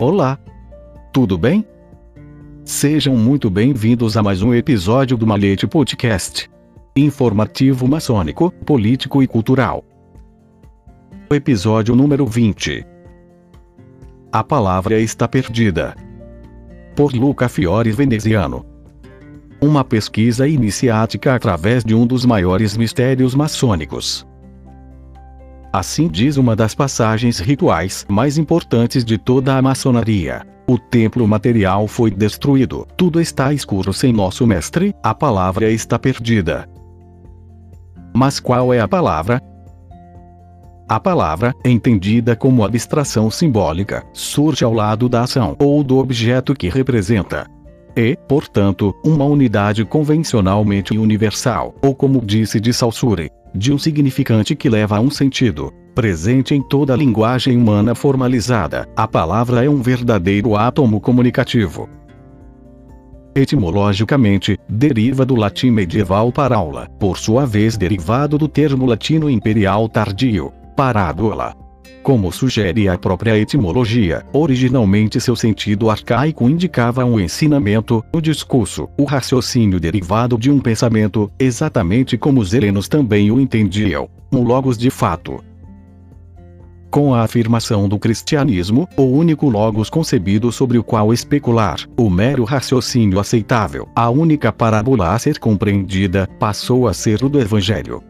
Olá! Tudo bem? Sejam muito bem-vindos a mais um episódio do Malete Podcast. Informativo maçônico, político e cultural. Episódio número 20. A palavra está perdida. Por Luca Fiore Veneziano. Uma pesquisa iniciática através de um dos maiores mistérios maçônicos. Assim diz uma das passagens rituais mais importantes de toda a maçonaria. O templo material foi destruído, tudo está escuro sem nosso mestre, a palavra está perdida. Mas qual é a palavra? A palavra, entendida como abstração simbólica, surge ao lado da ação ou do objeto que representa. E, portanto, uma unidade convencionalmente universal, ou como disse de Saussure, de um significante que leva a um sentido. Presente em toda a linguagem humana formalizada, a palavra é um verdadeiro átomo comunicativo. Etimologicamente, deriva do latim medieval paraula, por sua vez derivado do termo latino imperial tardio, parábola. Como sugere a própria etimologia, originalmente seu sentido arcaico indicava um ensinamento, o discurso, o raciocínio derivado de um pensamento, exatamente como os helenos também o entendiam, um logos de fato. Com a afirmação do cristianismo, o único logos concebido sobre o qual especular, o mero raciocínio aceitável, a única parábola a ser compreendida, passou a ser o do evangelho.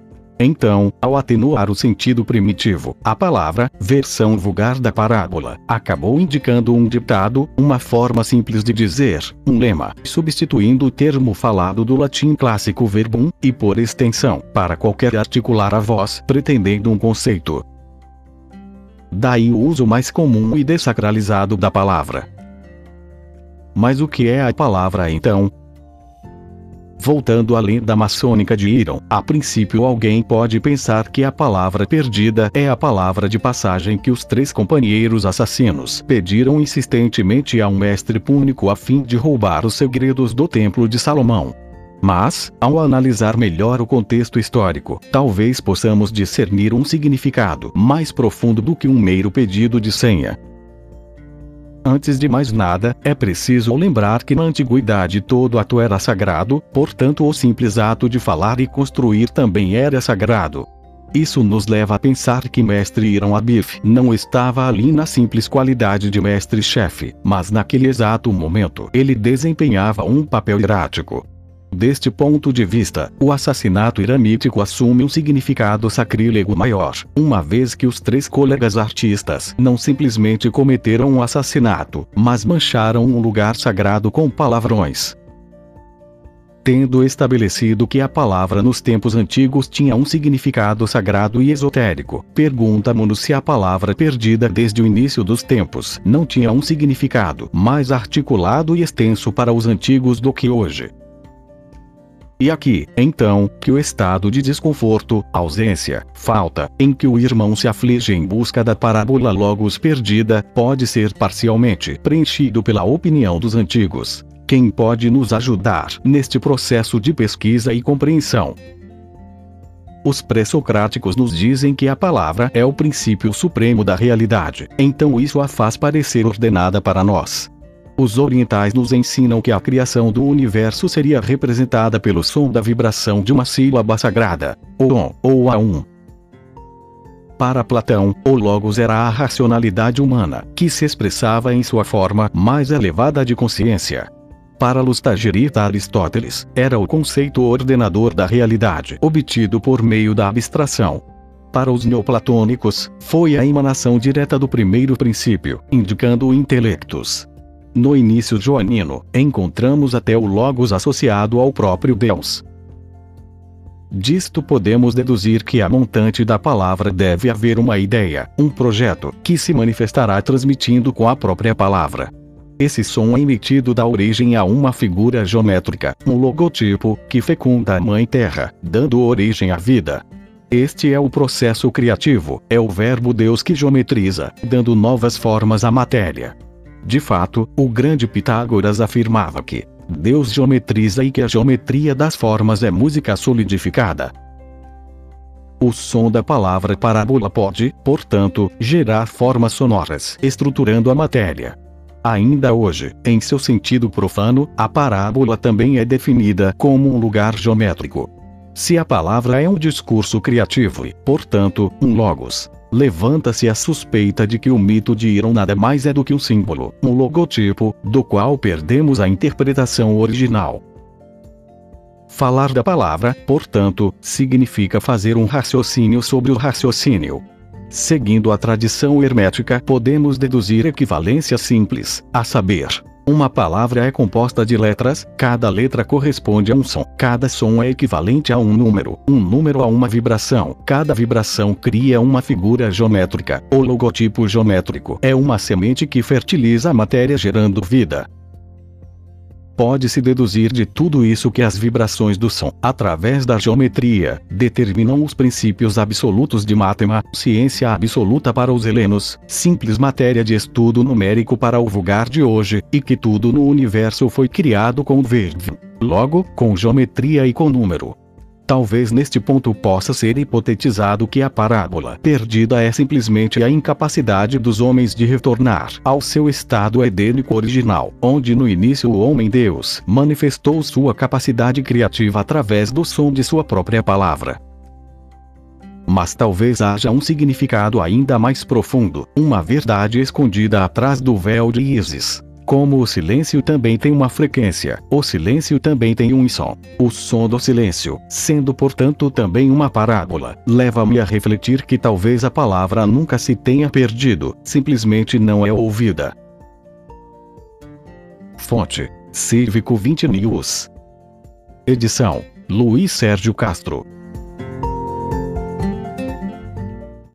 Então, ao atenuar o sentido primitivo, a palavra, versão vulgar da parábola, acabou indicando um ditado, uma forma simples de dizer, um lema, substituindo o termo falado do latim clássico verbum, e por extensão, para qualquer articular a voz, pretendendo um conceito. Daí o uso mais comum e desacralizado da palavra. Mas o que é a palavra então? Voltando à lenda maçônica de Iron, a princípio alguém pode pensar que a palavra perdida é a palavra de passagem que os três companheiros assassinos pediram insistentemente a um mestre púnico a fim de roubar os segredos do Templo de Salomão. Mas, ao analisar melhor o contexto histórico, talvez possamos discernir um significado mais profundo do que um mero pedido de senha. Antes de mais nada, é preciso lembrar que na antiguidade todo ato era sagrado, portanto o simples ato de falar e construir também era sagrado. Isso nos leva a pensar que mestre Irão Abif não estava ali na simples qualidade de mestre-chefe, mas naquele exato momento ele desempenhava um papel hierático. Deste ponto de vista, o assassinato iramítico assume um significado sacrílego maior, uma vez que os três colegas artistas não simplesmente cometeram um assassinato, mas mancharam um lugar sagrado com palavrões. Tendo estabelecido que a palavra nos tempos antigos tinha um significado sagrado e esotérico, pergunta-nos se a palavra perdida desde o início dos tempos não tinha um significado mais articulado e extenso para os antigos do que hoje. E aqui, então, que o estado de desconforto, ausência, falta, em que o irmão se aflige em busca da parábola logos perdida, pode ser parcialmente preenchido pela opinião dos antigos. Quem pode nos ajudar neste processo de pesquisa e compreensão? Os pré-socráticos nos dizem que a palavra é o princípio supremo da realidade, então isso a faz parecer ordenada para nós. Os orientais nos ensinam que a criação do universo seria representada pelo som da vibração de uma sílaba sagrada, o on, ou a um. Para Platão, o Logos era a racionalidade humana, que se expressava em sua forma mais elevada de consciência. Para Lustagerita Aristóteles, era o conceito ordenador da realidade, obtido por meio da abstração. Para os neoplatônicos, foi a emanação direta do primeiro princípio, indicando o intelectus. No início joanino, encontramos até o Logos associado ao próprio Deus. Disto podemos deduzir que a montante da palavra deve haver uma ideia, um projeto, que se manifestará transmitindo com a própria palavra. Esse som é emitido dá origem a uma figura geométrica, um logotipo, que fecunda a Mãe Terra, dando origem à vida. Este é o processo criativo, é o verbo Deus que geometriza, dando novas formas à matéria. De fato, o grande Pitágoras afirmava que Deus geometriza e que a geometria das formas é música solidificada. O som da palavra parábola pode, portanto, gerar formas sonoras, estruturando a matéria. Ainda hoje, em seu sentido profano, a parábola também é definida como um lugar geométrico. Se a palavra é um discurso criativo e, portanto, um logos, levanta-se a suspeita de que o mito de Iron nada mais é do que um símbolo, um logotipo, do qual perdemos a interpretação original. Falar da palavra, portanto, significa fazer um raciocínio sobre o raciocínio. Seguindo a tradição hermética, podemos deduzir equivalência simples, a saber, uma palavra é composta de letras, cada letra corresponde a um som, cada som é equivalente a um número, um número a uma vibração, cada vibração cria uma figura geométrica. O logotipo geométrico é uma semente que fertiliza a matéria gerando vida pode-se deduzir de tudo isso que as vibrações do som, através da geometria, determinam os princípios absolutos de matemática, ciência absoluta para os helenos, simples matéria de estudo numérico para o vulgar de hoje, e que tudo no universo foi criado com verde. Logo, com geometria e com número. Talvez neste ponto possa ser hipotetizado que a parábola perdida é simplesmente a incapacidade dos homens de retornar ao seu estado edênico original, onde no início o homem-deus manifestou sua capacidade criativa através do som de sua própria palavra. Mas talvez haja um significado ainda mais profundo, uma verdade escondida atrás do véu de Isis. Como o silêncio também tem uma frequência, o silêncio também tem um som. O som do silêncio, sendo portanto também uma parábola, leva-me a refletir que talvez a palavra nunca se tenha perdido, simplesmente não é ouvida. Fonte: Cívico 20 News. Edição: Luiz Sérgio Castro.